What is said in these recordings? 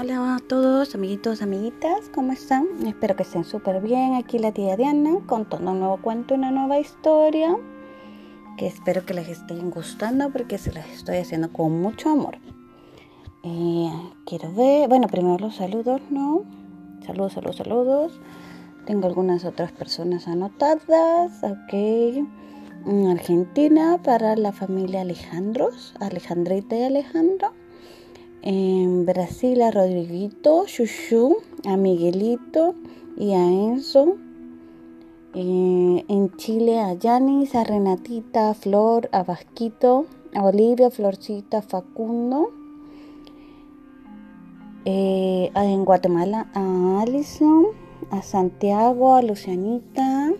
Hola a todos, amiguitos, amiguitas, ¿cómo están? Espero que estén súper bien. Aquí la tía Diana contando un nuevo cuento, una nueva historia. Que espero que les estén gustando porque se las estoy haciendo con mucho amor. Eh, quiero ver, bueno, primero los saludos, ¿no? Saludos, saludos, saludos. Tengo algunas otras personas anotadas, ok. Argentina para la familia Alejandros, Alejandrita y Alejandro. En Brasil a Rodriguito, Chuchu, a Miguelito y a Enzo. Eh, en Chile a Yanis, a Renatita, a Flor, a Vasquito, a Olivia, Florcita, Facundo. Eh, en Guatemala a Alison, a Santiago, a Lucianita.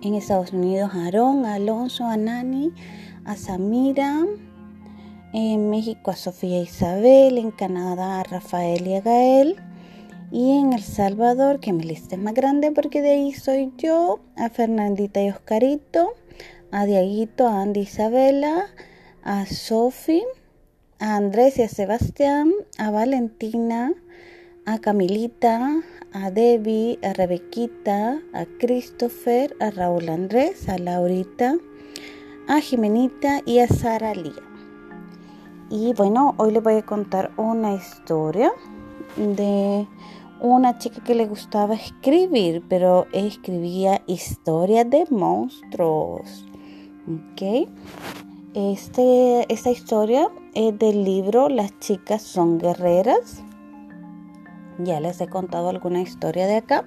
En Estados Unidos a Aarón, a Alonso, a Nani, a Samira. En México a Sofía Isabel, en Canadá a Rafael y a Gael. Y en El Salvador, que mi lista es más grande porque de ahí soy yo, a Fernandita y Oscarito, a Diaguito, a Andy Isabela, a Sofi, a Andrés y a Sebastián, a Valentina, a Camilita, a Debbie, a Rebequita, a Christopher, a Raúl Andrés, a Laurita, a Jimenita y a Sara Lía. Y bueno, hoy les voy a contar una historia de una chica que le gustaba escribir, pero escribía historias de monstruos. ¿Ok? Este, esta historia es del libro Las chicas son guerreras. Ya les he contado alguna historia de acá.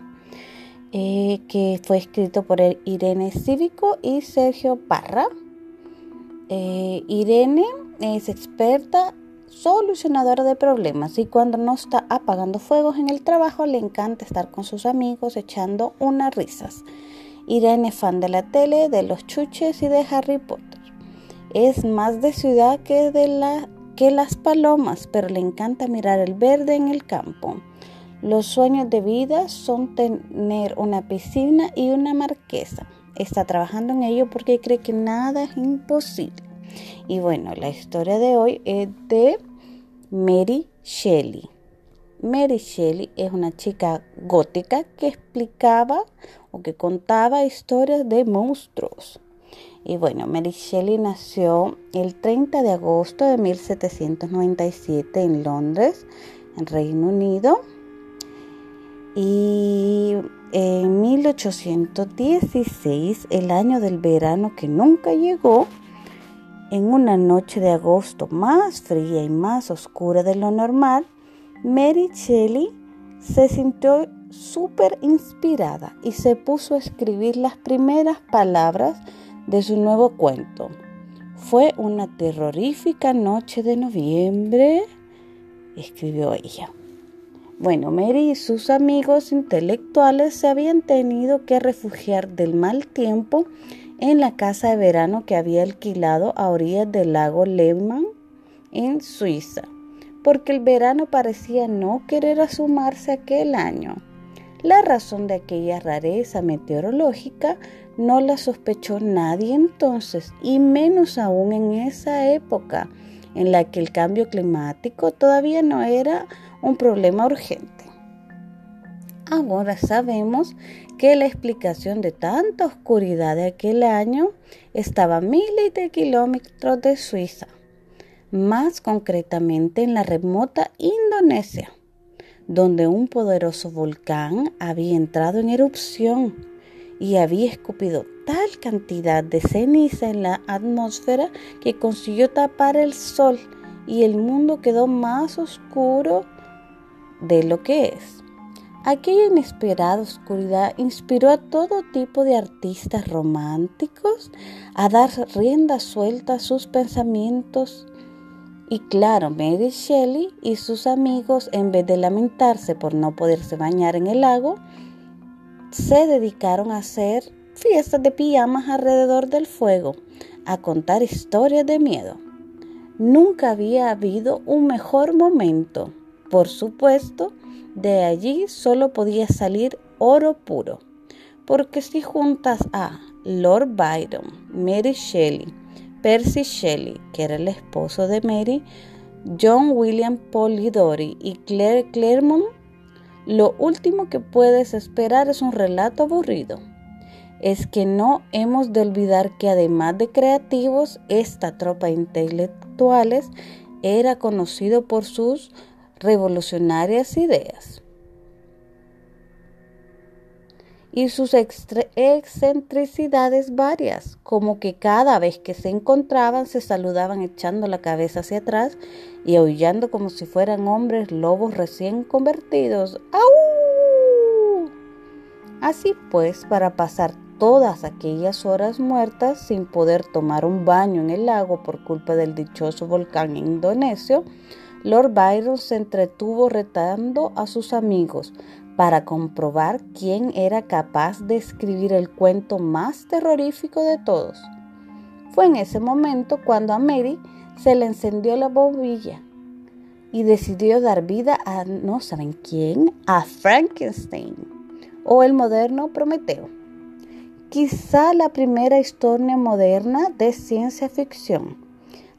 Eh, que fue escrito por Irene Cívico y Sergio Parra. Eh, Irene es experta solucionadora de problemas y cuando no está apagando fuegos en el trabajo le encanta estar con sus amigos echando unas risas. Irene fan de la tele, de los chuches y de Harry Potter. Es más de ciudad que de la que las palomas, pero le encanta mirar el verde en el campo. Los sueños de vida son tener una piscina y una marquesa. Está trabajando en ello porque cree que nada es imposible. Y bueno, la historia de hoy es de Mary Shelley. Mary Shelley es una chica gótica que explicaba o que contaba historias de monstruos. Y bueno, Mary Shelley nació el 30 de agosto de 1797 en Londres, en Reino Unido. Y en 1816, el año del verano que nunca llegó, en una noche de agosto más fría y más oscura de lo normal, Mary Shelley se sintió súper inspirada y se puso a escribir las primeras palabras de su nuevo cuento. Fue una terrorífica noche de noviembre, escribió ella. Bueno, Mary y sus amigos intelectuales se habían tenido que refugiar del mal tiempo en la casa de verano que había alquilado a orillas del lago Lehmann en Suiza, porque el verano parecía no querer asumarse aquel año. La razón de aquella rareza meteorológica no la sospechó nadie entonces, y menos aún en esa época en la que el cambio climático todavía no era un problema urgente. Ahora sabemos que la explicación de tanta oscuridad de aquel año estaba a miles de kilómetros de Suiza, más concretamente en la remota Indonesia donde un poderoso volcán había entrado en erupción y había escupido tal cantidad de ceniza en la atmósfera que consiguió tapar el sol y el mundo quedó más oscuro de lo que es. Aquella inesperada oscuridad inspiró a todo tipo de artistas románticos a dar rienda suelta a sus pensamientos y claro, Mary Shelley y sus amigos, en vez de lamentarse por no poderse bañar en el lago, se dedicaron a hacer fiestas de pijamas alrededor del fuego, a contar historias de miedo. Nunca había habido un mejor momento. Por supuesto, de allí solo podía salir oro puro. Porque si juntas a Lord Byron, Mary Shelley, Percy Shelley, que era el esposo de Mary, John William Polidori y Claire Claremont, lo último que puedes esperar es un relato aburrido. Es que no hemos de olvidar que además de creativos, esta tropa de intelectuales era conocido por sus revolucionarias ideas. y sus excentricidades varias, como que cada vez que se encontraban se saludaban echando la cabeza hacia atrás y aullando como si fueran hombres lobos recién convertidos. ¡Au! Así pues, para pasar todas aquellas horas muertas sin poder tomar un baño en el lago por culpa del dichoso volcán indonesio, Lord Byron se entretuvo retando a sus amigos para comprobar quién era capaz de escribir el cuento más terrorífico de todos. Fue en ese momento cuando a Mary se le encendió la bombilla y decidió dar vida a no saben quién, a Frankenstein o el moderno Prometeo. Quizá la primera historia moderna de ciencia ficción.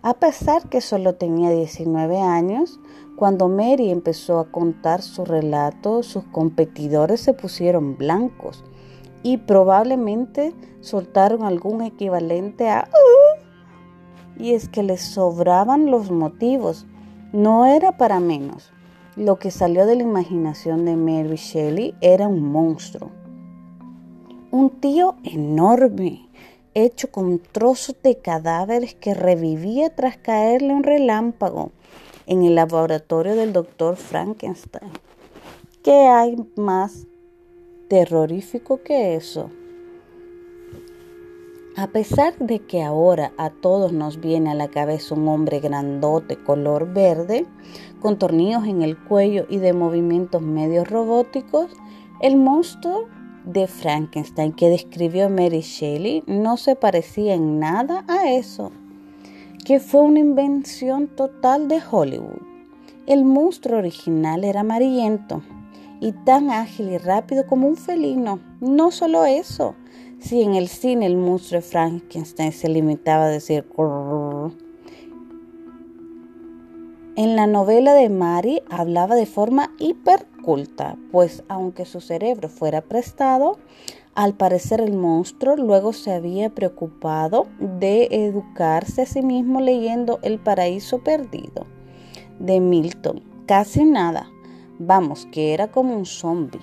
A pesar que solo tenía 19 años, cuando Mary empezó a contar su relato, sus competidores se pusieron blancos y probablemente soltaron algún equivalente a uh", y es que les sobraban los motivos. No era para menos. Lo que salió de la imaginación de Mary Shelley era un monstruo. Un tío enorme, hecho con trozos de cadáveres que revivía tras caerle un relámpago en el laboratorio del doctor Frankenstein. ¿Qué hay más terrorífico que eso? A pesar de que ahora a todos nos viene a la cabeza un hombre grandote color verde, con tornillos en el cuello y de movimientos medio robóticos, el monstruo de Frankenstein que describió Mary Shelley no se parecía en nada a eso que fue una invención total de Hollywood. El monstruo original era amarillento y tan ágil y rápido como un felino. No solo eso, si en el cine el monstruo de Frankenstein se limitaba a decir en la novela de Mary hablaba de forma hiperculta, pues aunque su cerebro fuera prestado, al parecer el monstruo luego se había preocupado de educarse a sí mismo leyendo El paraíso perdido de Milton. Casi nada. Vamos, que era como un zombie.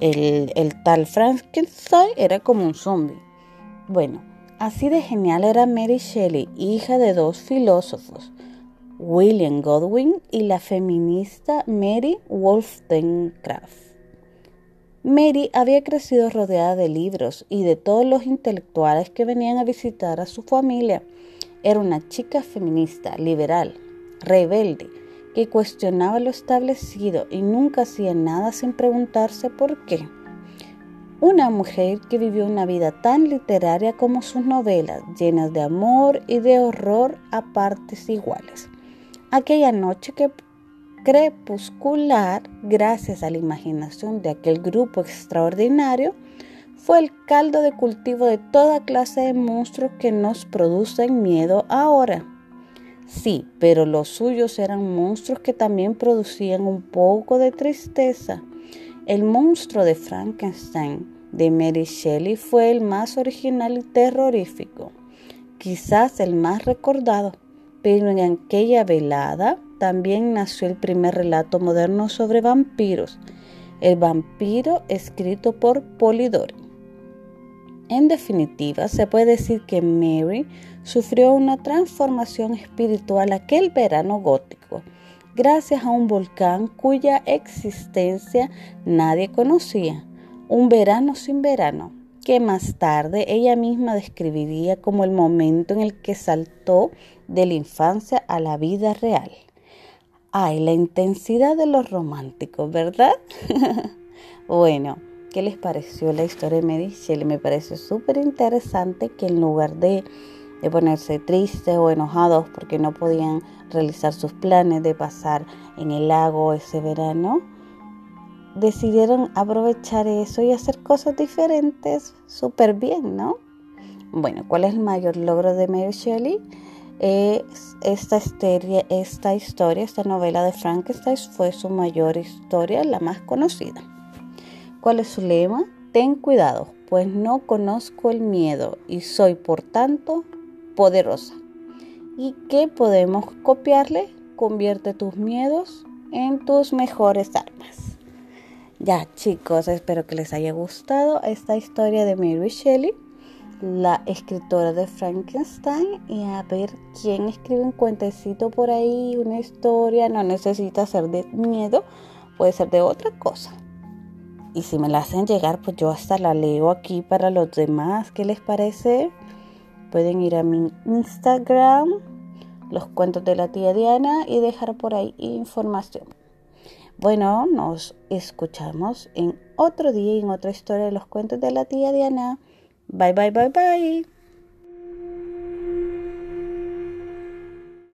El, el tal Frankenstein era como un zombie. Bueno, así de genial era Mary Shelley, hija de dos filósofos, William Godwin y la feminista Mary Wollstonecraft. Mary había crecido rodeada de libros y de todos los intelectuales que venían a visitar a su familia. Era una chica feminista, liberal, rebelde, que cuestionaba lo establecido y nunca hacía nada sin preguntarse por qué. Una mujer que vivió una vida tan literaria como sus novelas, llenas de amor y de horror a partes iguales. Aquella noche que crepuscular, gracias a la imaginación de aquel grupo extraordinario, fue el caldo de cultivo de toda clase de monstruos que nos producen miedo ahora. Sí, pero los suyos eran monstruos que también producían un poco de tristeza. El monstruo de Frankenstein de Mary Shelley fue el más original y terrorífico, quizás el más recordado, pero en aquella velada también nació el primer relato moderno sobre vampiros, el vampiro escrito por Polidori. En definitiva, se puede decir que Mary sufrió una transformación espiritual aquel verano gótico, gracias a un volcán cuya existencia nadie conocía, un verano sin verano, que más tarde ella misma describiría como el momento en el que saltó de la infancia a la vida real. Ay, la intensidad de los románticos, ¿verdad? bueno, ¿qué les pareció la historia de Mary Shelley? Me parece súper interesante que en lugar de, de ponerse tristes o enojados porque no podían realizar sus planes de pasar en el lago ese verano, decidieron aprovechar eso y hacer cosas diferentes súper bien, ¿no? Bueno, ¿cuál es el mayor logro de Mary Shelley? esta, esta historia, esta novela de Frankenstein fue su mayor historia, la más conocida. ¿Cuál es su lema? Ten cuidado, pues no conozco el miedo y soy por tanto poderosa. ¿Y qué podemos copiarle? Convierte tus miedos en tus mejores armas. Ya chicos, espero que les haya gustado esta historia de Mary Shelley la escritora de Frankenstein y a ver quién escribe un cuentecito por ahí, una historia, no necesita ser de miedo, puede ser de otra cosa. Y si me la hacen llegar, pues yo hasta la leo aquí para los demás. ¿Qué les parece? Pueden ir a mi Instagram, los cuentos de la tía Diana, y dejar por ahí información. Bueno, nos escuchamos en otro día, en otra historia de los cuentos de la tía Diana. Bye, bye, bye, bye.